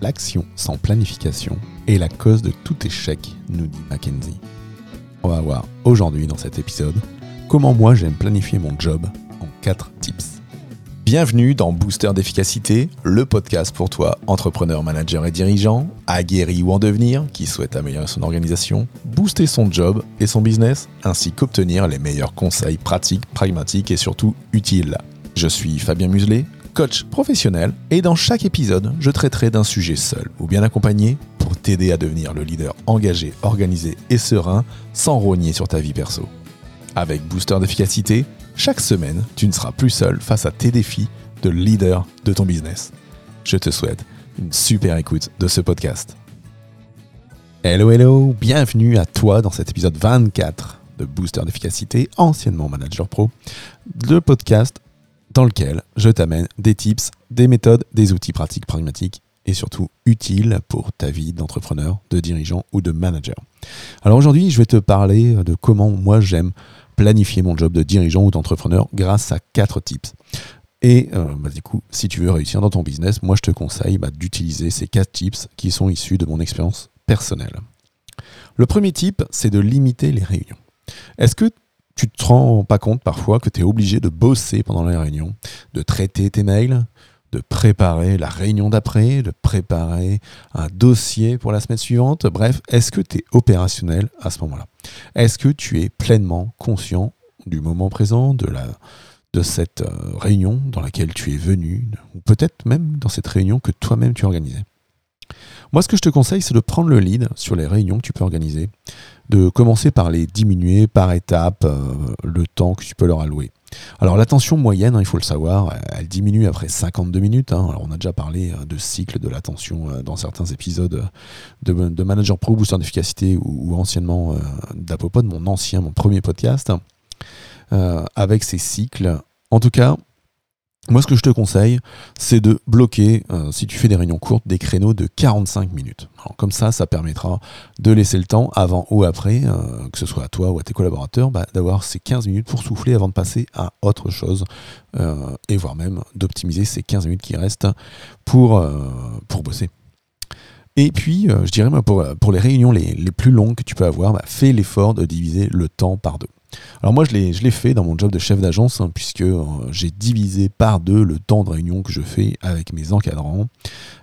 L'action sans planification est la cause de tout échec, nous dit Mackenzie. On va voir aujourd'hui dans cet épisode comment moi j'aime planifier mon job en 4 tips. Bienvenue dans Booster d'efficacité, le podcast pour toi, entrepreneur, manager et dirigeant, aguerri ou en devenir, qui souhaite améliorer son organisation, booster son job et son business, ainsi qu'obtenir les meilleurs conseils pratiques, pragmatiques et surtout utiles. Je suis Fabien Muselet, coach professionnel, et dans chaque épisode, je traiterai d'un sujet seul ou bien accompagné pour t'aider à devenir le leader engagé, organisé et serein sans rogner sur ta vie perso. Avec Booster d'efficacité, chaque semaine, tu ne seras plus seul face à tes défis de leader de ton business. Je te souhaite une super écoute de ce podcast. Hello, hello, bienvenue à toi dans cet épisode 24 de Booster d'efficacité, anciennement Manager Pro, le podcast dans lequel je t'amène des tips, des méthodes, des outils pratiques, pragmatiques et surtout utiles pour ta vie d'entrepreneur, de dirigeant ou de manager. Alors aujourd'hui, je vais te parler de comment moi j'aime planifier mon job de dirigeant ou d'entrepreneur grâce à quatre tips. Et euh, bah, du coup, si tu veux réussir dans ton business, moi je te conseille bah, d'utiliser ces quatre tips qui sont issus de mon expérience personnelle. Le premier tip, c'est de limiter les réunions. Est-ce que tu te rends pas compte parfois que tu es obligé de bosser pendant les réunions, de traiter tes mails, de préparer la réunion d'après, de préparer un dossier pour la semaine suivante. Bref, est-ce que tu es opérationnel à ce moment-là? Est-ce que tu es pleinement conscient du moment présent, de, la, de cette euh, réunion dans laquelle tu es venu, ou peut-être même dans cette réunion que toi-même tu as organisée moi, ce que je te conseille, c'est de prendre le lead sur les réunions que tu peux organiser, de commencer par les diminuer par étapes euh, le temps que tu peux leur allouer. Alors l'attention moyenne, hein, il faut le savoir, elle diminue après 52 minutes. Hein. Alors on a déjà parlé euh, de cycle de l'attention euh, dans certains épisodes de, Manager Pro Booster d'efficacité ou, anciennement d'Apopod, mon ancien, mon premier podcast, avec ces cycles. En tout cas, moi, ce que je te conseille, c'est de bloquer, euh, si tu fais des réunions courtes, des créneaux de 45 minutes. comme ça, ça permettra de laisser le temps, avant ou après, euh, que ce soit à toi ou à tes collaborateurs, bah, d'avoir ces 15 minutes pour souffler avant de passer à autre chose, euh, et voire même d'optimiser ces 15 minutes qui restent pour, pour bosser. Et puis, je dirais, pour, pour les réunions les, les, plus longues que tu peux avoir, bah, fais l'effort de diviser le temps par deux. Alors moi, je l'ai fait dans mon job de chef d'agence, hein, puisque euh, j'ai divisé par deux le temps de réunion que je fais avec mes encadrants.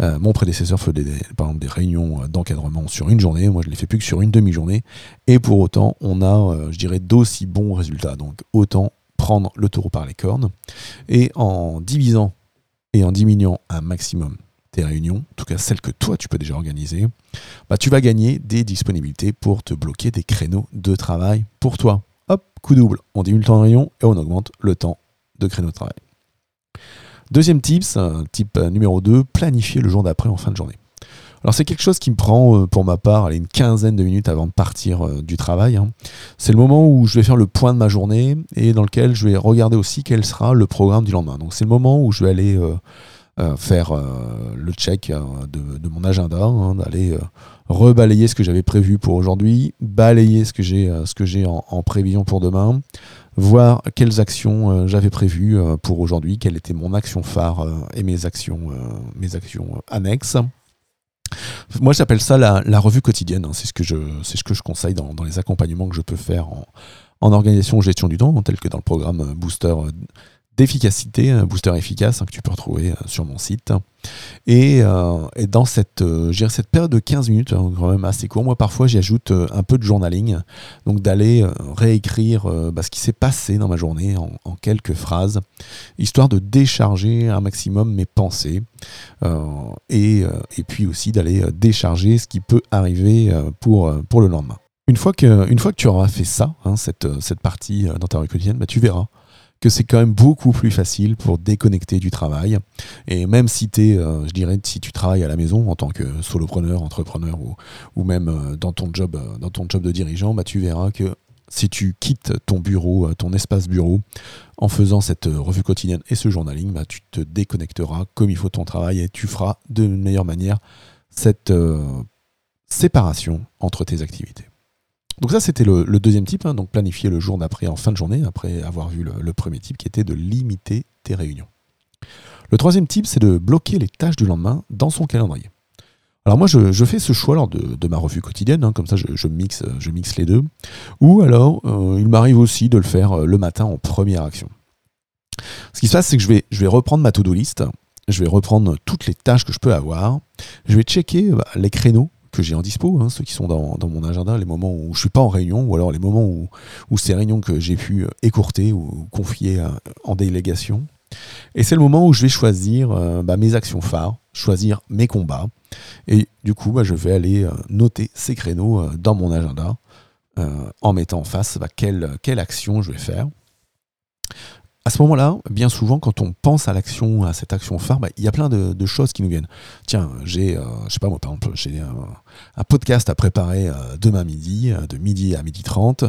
Euh, mon prédécesseur faisait des, par exemple des réunions euh, d'encadrement sur une journée, moi je ne les fais plus que sur une demi-journée, et pour autant, on a, je dirais, d'aussi bons résultats. Donc autant prendre le taureau par les cornes, et en divisant et en diminuant un maximum tes réunions, en tout cas celles que toi tu peux déjà organiser, bah, tu vas gagner des disponibilités pour te bloquer des créneaux de travail pour toi hop, coup double, on diminue le temps de réunion et on augmente le temps de créneau de travail. Deuxième tips, type numéro 2, planifier le jour d'après en fin de journée. Alors c'est quelque chose qui me prend euh, pour ma part une quinzaine de minutes avant de partir euh, du travail. Hein. C'est le moment où je vais faire le point de ma journée et dans lequel je vais regarder aussi quel sera le programme du lendemain. Donc c'est le moment où je vais aller euh, euh, faire euh, le check euh, de, mon agenda, hein, d'aller rebalayer ce que j'avais prévu pour aujourd'hui, balayer ce que j'ai ce en, prévision pour demain, voir quelles actions j'avais prévues pour aujourd'hui, quelle était mon action phare et mes actions mes actions annexes. Moi, j'appelle ça la, revue quotidienne. Hein. C'est ce que je ce que je conseille dans, les accompagnements que je peux faire en, en organisation gestion du temps, tel que dans le programme Booster d'efficacité, un booster efficace hein, que tu peux retrouver euh, sur mon site. Et, euh, dans cette, euh, cette période de 15 minutes, hein, quand même assez court, moi parfois j'y ajoute un peu de journaling, donc d'aller réécrire bah, ce qui s'est passé dans ma journée en, quelques phrases, histoire de décharger un maximum mes pensées, et, puis aussi d'aller décharger ce qui peut arriver pour, le lendemain. Une fois, que, une fois que tu auras fait ça, hein, cette, cette partie dans ta rue quotidienne, bah, tu verras que c'est quand même beaucoup plus facile pour déconnecter du travail. Et même si tu euh, je dirais, si tu travailles à la maison en tant que solopreneur, entrepreneur ou, même euh, dans ton job, euh, dans ton job de dirigeant, bah, tu verras que si tu quittes ton bureau, ton espace bureau, en faisant cette revue quotidienne et ce journaling, bah, tu te déconnecteras comme il faut ton travail et tu feras de meilleure manière cette séparation entre tes activités. Donc ça, c'était le, deuxième type, hein, donc planifier le jour d'après en fin de journée, après avoir vu le, premier type qui était de limiter tes réunions. Le troisième type, c'est de bloquer les tâches du lendemain dans son calendrier. Alors moi, je, fais ce choix lors de, ma revue quotidienne, hein, comme ça je, mixe, je mixe les deux. Ou alors, euh, il m'arrive aussi de le faire euh, le matin en première action. Ce qui se passe, c'est que je vais, je vais reprendre ma to-do list, je vais reprendre toutes les tâches que je peux avoir, je vais checker bah, les créneaux que j'ai en dispo, hein, ceux qui sont dans, mon agenda, les moments où je suis pas en réunion, ou alors les moments où, ces réunions que j'ai pu euh, écourter ou confier euh, en délégation. Et c'est le moment où je vais choisir euh, bah, mes actions phares, choisir mes combats. Et du coup, bah, je vais aller noter ces créneaux dans mon agenda en mettant en face bah, quelle, quelle action je vais faire à ce moment-là, bien souvent, quand on pense à l'action, à cette action phare, bah, il y a plein de, choses qui nous viennent. Tiens, j'ai, euh, je sais pas moi, par exemple, j'ai un, podcast à préparer euh, demain midi, euh, de midi à midi 30.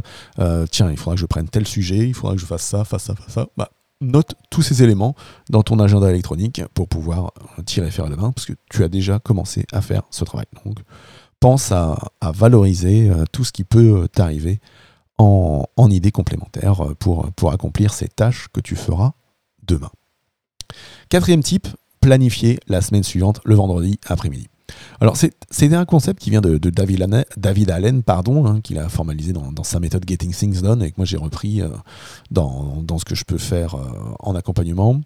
tiens, il faudra que je prenne tel sujet, il faudra que je fasse ça, fasse ça, fasse ça. Bah, note tous ces éléments dans ton agenda électronique pour pouvoir tirer faire le main, parce que tu as déjà commencé à faire ce travail. Donc, pense à, à valoriser tout ce qui peut t'arriver en, idées complémentaires pour, pour accomplir ces tâches que tu feras demain. Quatrième type, planifier la semaine suivante le vendredi après-midi. Alors, c'est un concept qui vient de, David, Allen, David Allen pardon, hein, qu'il a formalisé dans, sa méthode Getting Things Done et que moi j'ai repris euh, dans, ce que je peux faire euh, en accompagnement.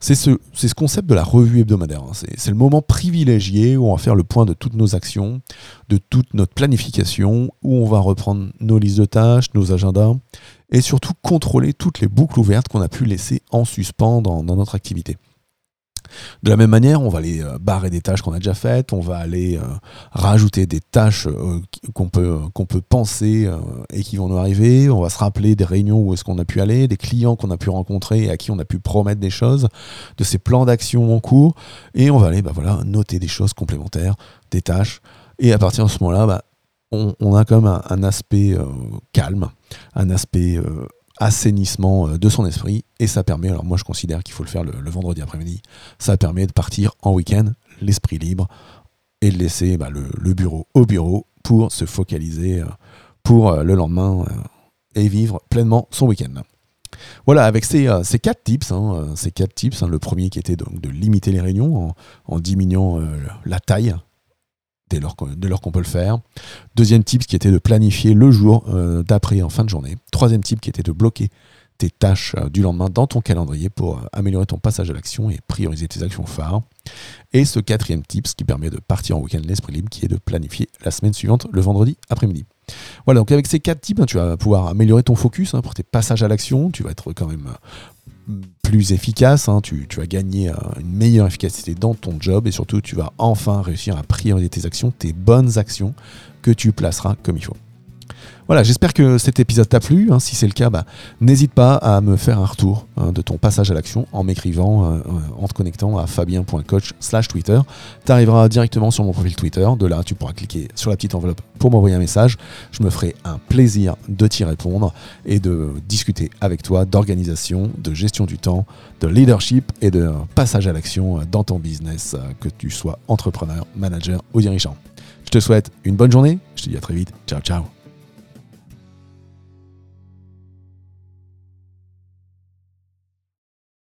C'est ce, ce, concept de la revue hebdomadaire. Hein. C'est le moment privilégié où on va faire le point de toutes nos actions, de toute notre planification, où on va reprendre nos listes de tâches, nos agendas et surtout contrôler toutes les boucles ouvertes qu'on a pu laisser en suspens dans notre activité. De la même manière, on va aller euh, barrer des tâches qu'on a déjà faites, on va aller euh, rajouter des tâches euh, qu'on peut, penser et qui vont nous arriver, on va se rappeler des réunions où est-ce qu'on a pu aller, des clients qu'on a pu rencontrer et à qui on a pu promettre des choses, de ces plans d'action en cours, et on va aller bah noter des choses complémentaires, des tâches, et à partir de ce moment-là, bah, on, a comme un, un aspect calme, un aspect assainissement euh, de son esprit et ça permet, alors moi je considère qu'il faut le faire le, vendredi après-midi, ça permet de partir en week-end, l'esprit libre et de laisser bah, le, bureau au bureau pour se focaliser euh, pour euh, le lendemain et vivre pleinement son week-end. Voilà, avec ces, ces quatre tips, hein, ces quatre tips, hein, le premier qui était donc de limiter les réunions en, diminuant la taille dès lors, qu'on peut le faire. Deuxième type qui était de planifier le jour euh, d'après en fin de journée. Troisième type qui était de bloquer tes tâches euh, du lendemain dans ton calendrier pour euh, améliorer ton passage à l'action et prioriser tes actions phares. Et ce quatrième type qui permet de partir en week-end l'esprit libre qui est de planifier la semaine suivante le vendredi après-midi. Voilà, donc avec ces quatre types, hein, tu vas pouvoir améliorer ton focus hein, pour tes passages à l'action. Tu vas être quand même plus efficace, hein. tu, tu, vas gagner euh, une meilleure efficacité dans ton job et surtout tu vas enfin réussir à prioriser tes actions, tes bonnes actions que tu placeras comme il faut. Voilà, j'espère que cet épisode t'a plu. Hein. Si c'est le cas, bah, n'hésite pas à me faire un retour hein, de ton passage à l'action en m'écrivant, euh, euh, en te connectant à fabien.coach slash Twitter. Tu arriveras directement sur mon profil Twitter. De là, tu pourras cliquer sur la petite enveloppe pour m'envoyer un message. Je me ferai un plaisir de t'y répondre et de discuter avec toi d'organisation, de gestion du temps, de leadership et de passage à l'action dans ton business, euh, que tu sois entrepreneur, manager ou dirigeant. Je te souhaite une bonne journée. Je te dis à très vite. Ciao, ciao.